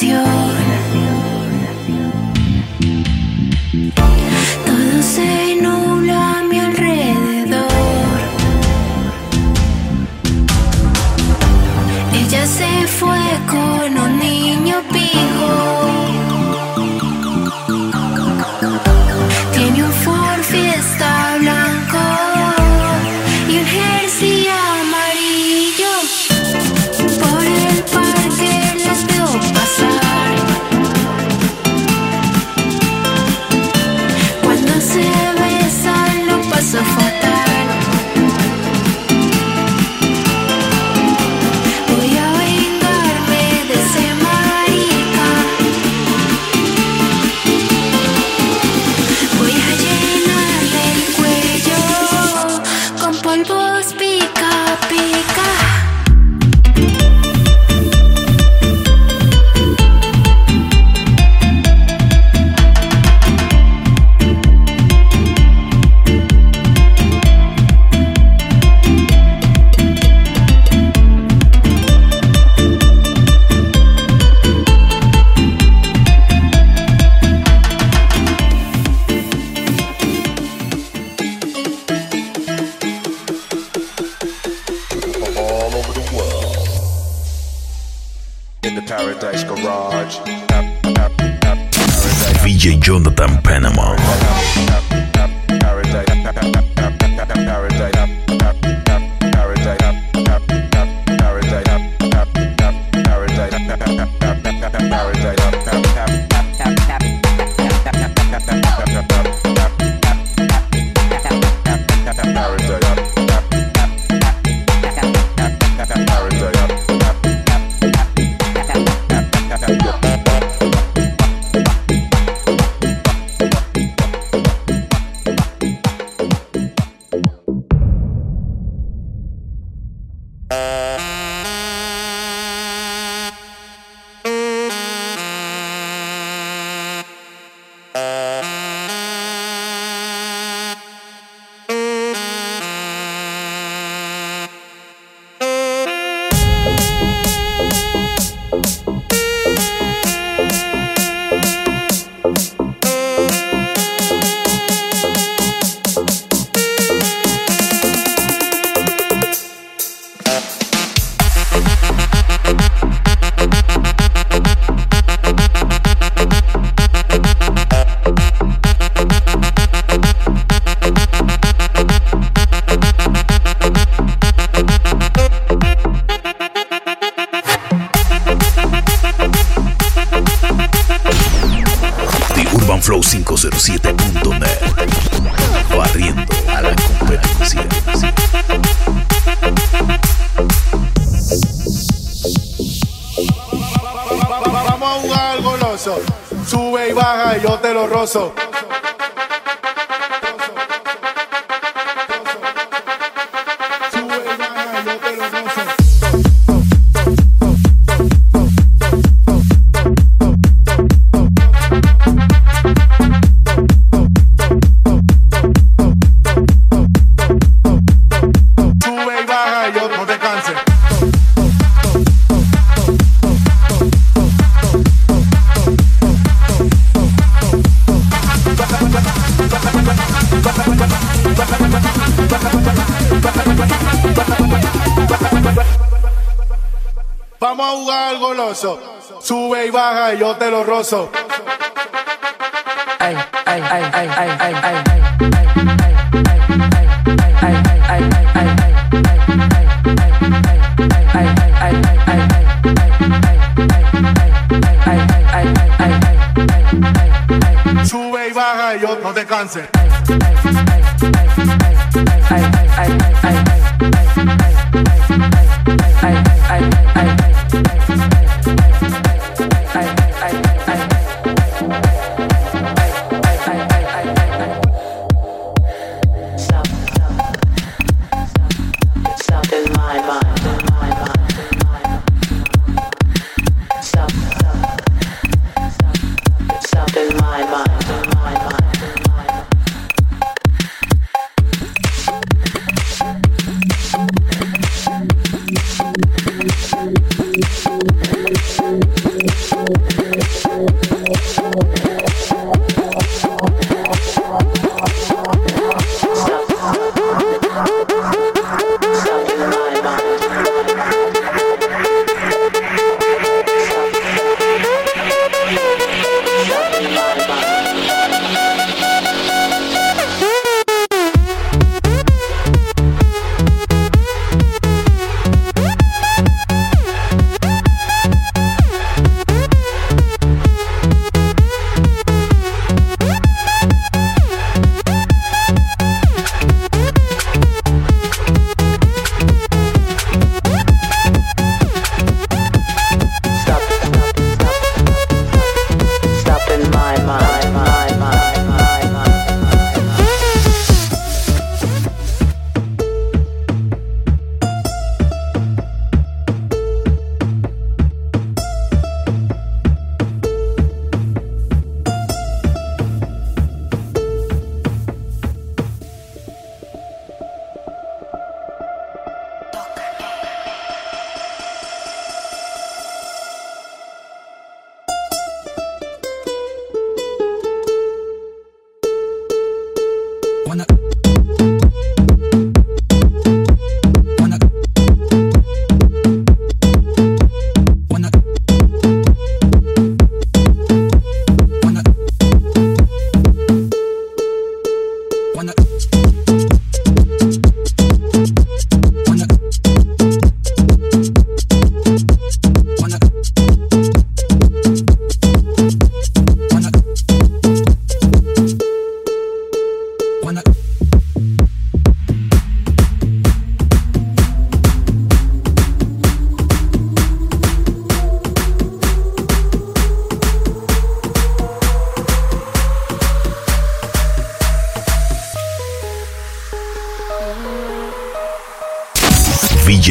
canción. so Sube y baja y yo te lo rozo. Sube y baja y yo no te canses.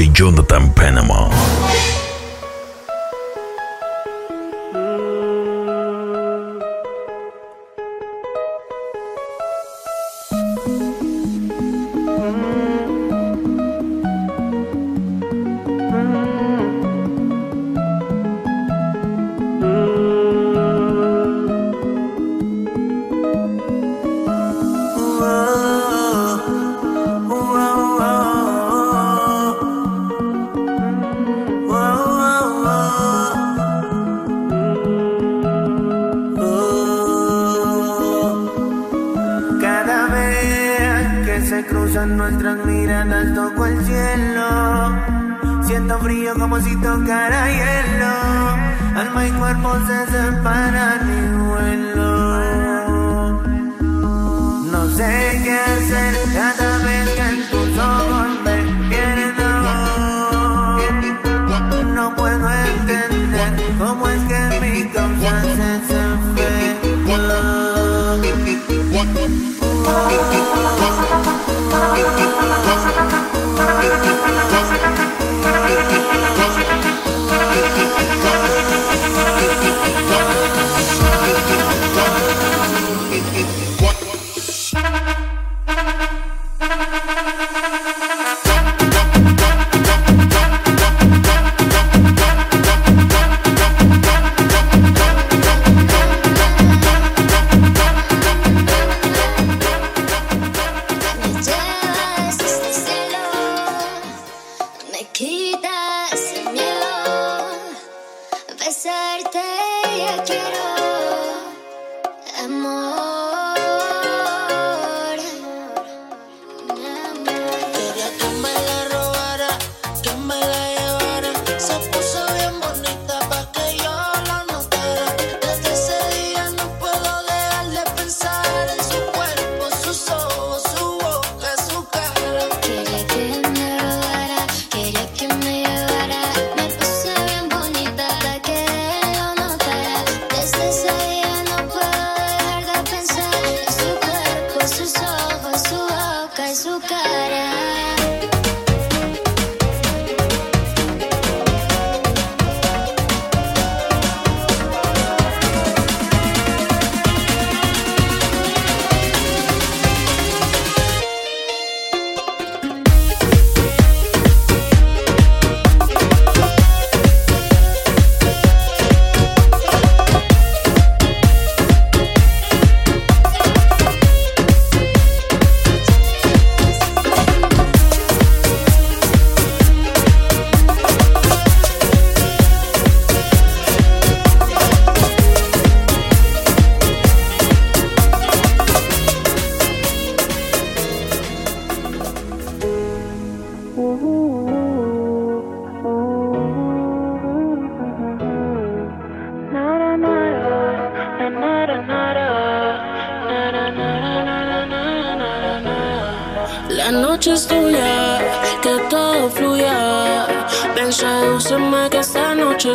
Jonathan Panama. si tocara hielo. Alma y cuerpo se separan y vuelo. No sé qué hacer.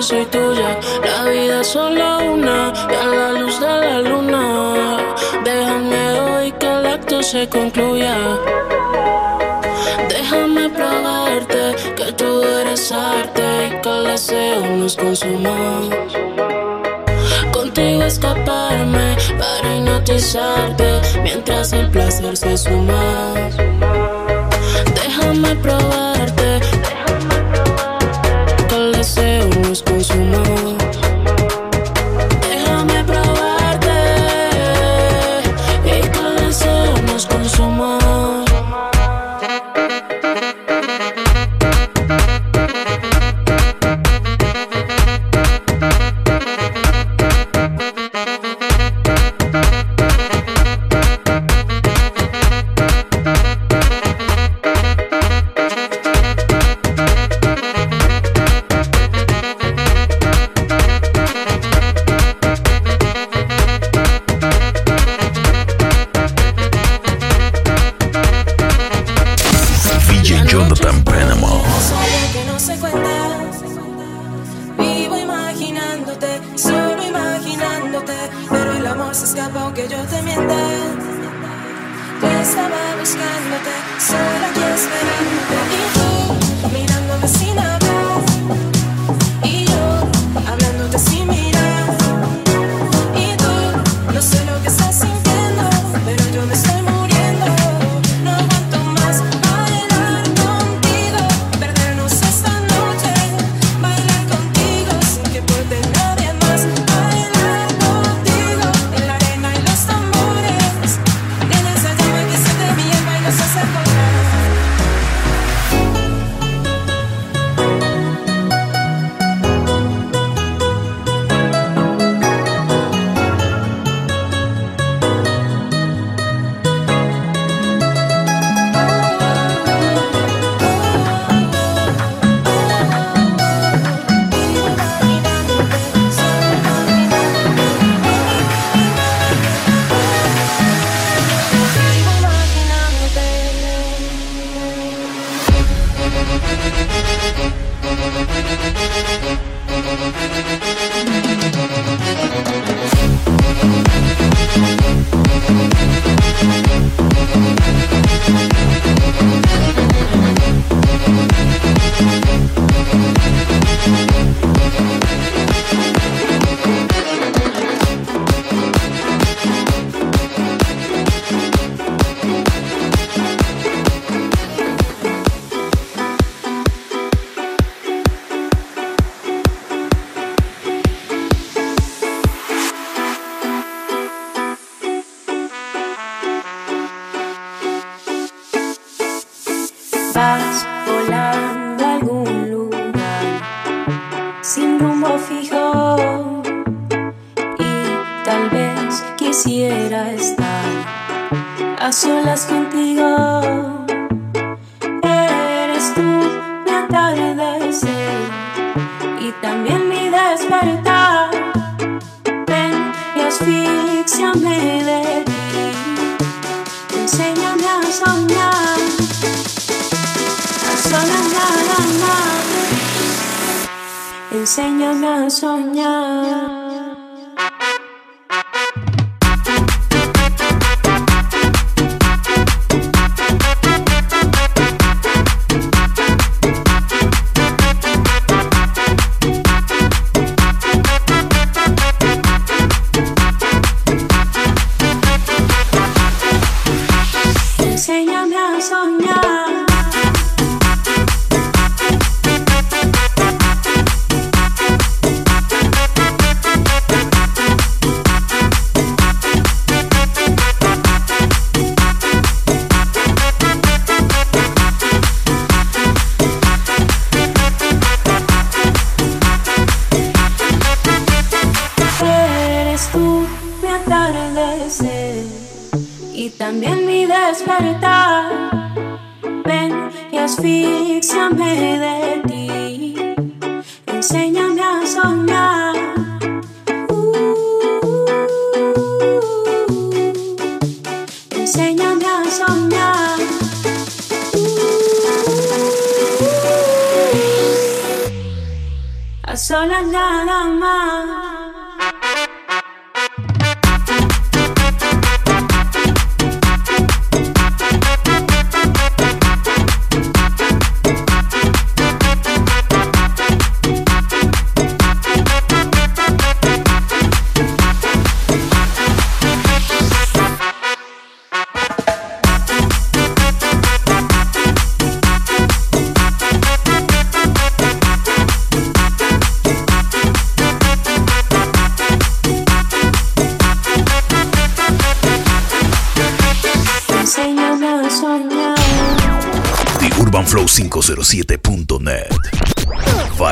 Soy tuya. La vida es solo una, y a la luz de la luna. Déjame hoy que el acto se concluya. Déjame probarte que tú eres arte y que el deseo nos consuma. Contigo escaparme para hipnotizarte mientras el placer se suma. Déjame probarte yo te mienta. Te estaba buscándote. Vas volando a algún lugar sin rumbo fijo y tal vez quisiera estar a solas contigo. Enséñame a soñar. Uh, a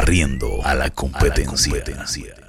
TheUrbanFlow507.net. Barriendo a la competencia.